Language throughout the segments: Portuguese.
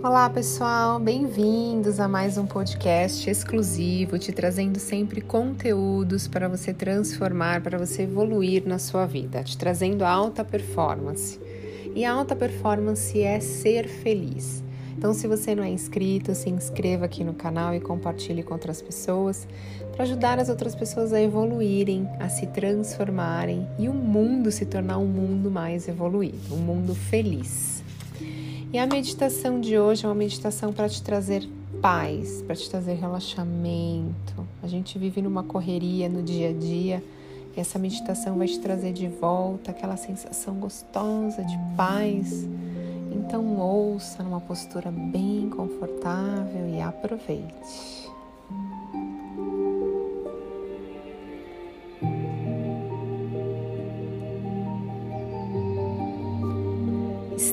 Olá pessoal, bem-vindos a mais um podcast exclusivo, te trazendo sempre conteúdos para você transformar, para você evoluir na sua vida, te trazendo alta performance. E alta performance é ser feliz. Então, se você não é inscrito, se inscreva aqui no canal e compartilhe com outras pessoas para ajudar as outras pessoas a evoluírem, a se transformarem e o mundo se tornar um mundo mais evoluído, um mundo feliz. E a meditação de hoje é uma meditação para te trazer paz, para te trazer relaxamento. A gente vive numa correria no dia a dia e essa meditação vai te trazer de volta aquela sensação gostosa de paz. Então ouça numa postura bem confortável e aproveite.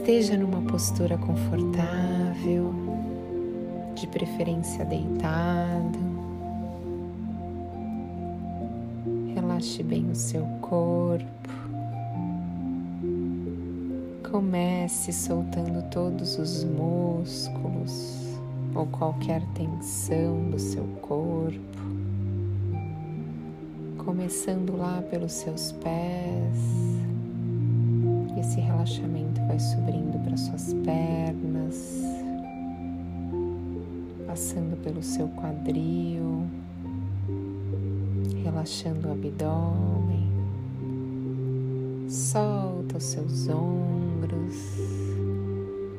Esteja numa postura confortável, de preferência deitado. Relaxe bem o seu corpo. Comece soltando todos os músculos ou qualquer tensão do seu corpo. Começando lá pelos seus pés esse relaxamento vai subindo para suas pernas, passando pelo seu quadril, relaxando o abdômen. Solta os seus ombros,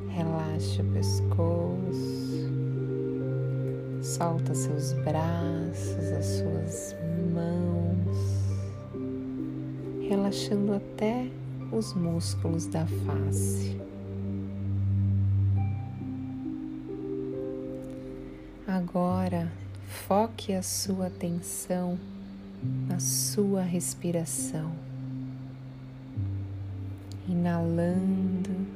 relaxa o pescoço, solta seus braços, as suas mãos, relaxando até os músculos da face. Agora, foque a sua atenção na sua respiração, inalando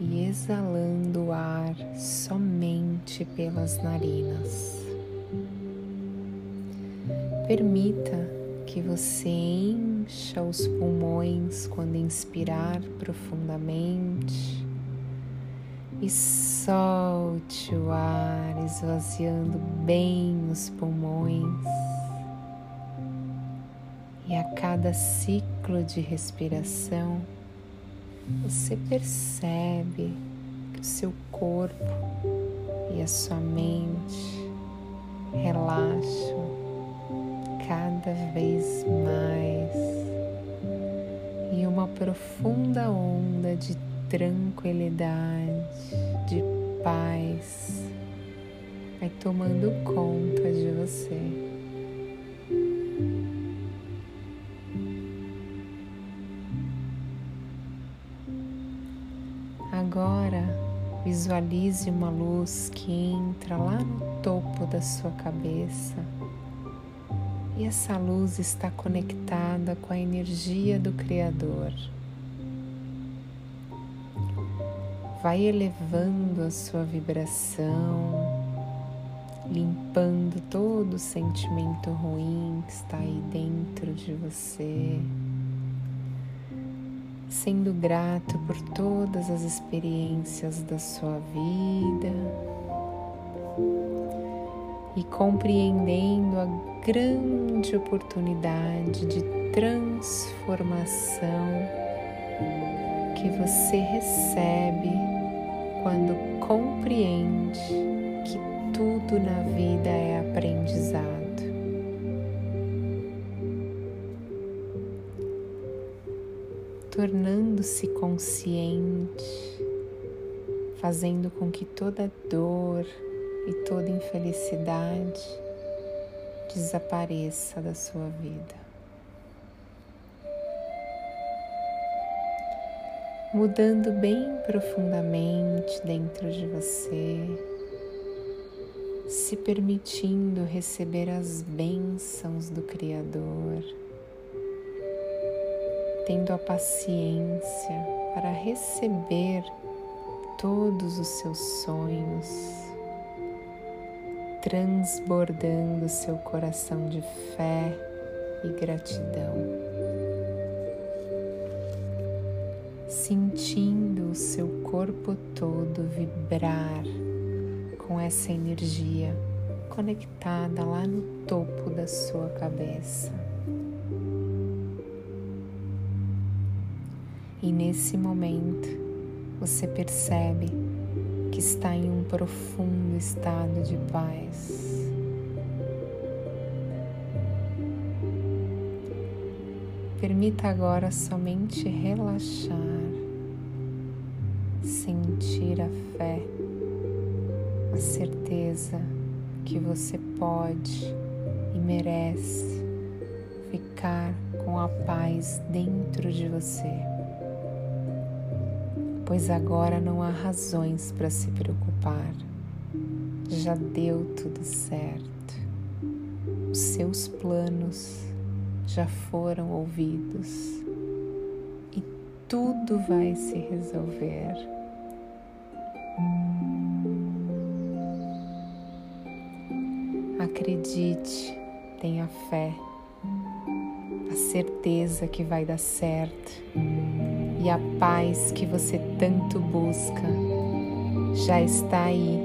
e exalando o ar somente pelas narinas. Permita que você encha os pulmões quando inspirar profundamente e solte o ar, esvaziando bem os pulmões. E a cada ciclo de respiração, você percebe que o seu corpo e a sua mente relaxam cada vez mais e uma profunda onda de tranquilidade, de paz vai tomando conta de você. Agora visualize uma luz que entra lá no topo da sua cabeça e essa luz está conectada com a energia do Criador. Vai elevando a sua vibração, limpando todo o sentimento ruim que está aí dentro de você, sendo grato por todas as experiências da sua vida e compreendendo a grande oportunidade de transformação que você recebe quando compreende que tudo na vida é aprendizado. Tornando-se consciente, fazendo com que toda dor, e toda infelicidade desapareça da sua vida. Mudando bem profundamente dentro de você, se permitindo receber as bênçãos do Criador, tendo a paciência para receber todos os seus sonhos transbordando seu coração de fé e gratidão, sentindo o seu corpo todo vibrar com essa energia conectada lá no topo da sua cabeça. E nesse momento você percebe que está em um profundo estado de paz. Permita agora somente relaxar, sentir a fé, a certeza que você pode e merece ficar com a paz dentro de você. Pois agora não há razões para se preocupar. Já deu tudo certo. Os seus planos já foram ouvidos e tudo vai se resolver. Acredite, tenha fé, a certeza que vai dar certo e a paz que você tanto busca já está aí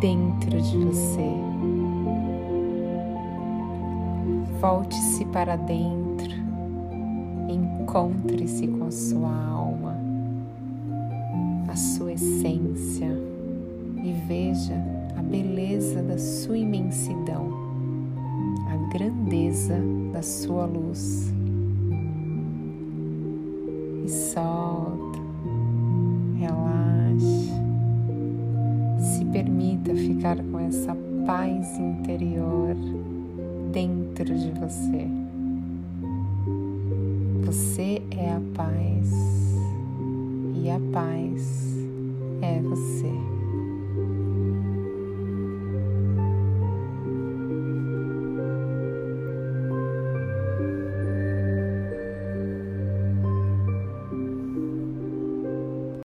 dentro de você. Volte-se para dentro, encontre-se com a sua alma, a sua essência e veja a beleza da sua imensidão, a grandeza da sua luz. Se permita ficar com essa paz interior dentro de você. Você é a paz e a paz é você.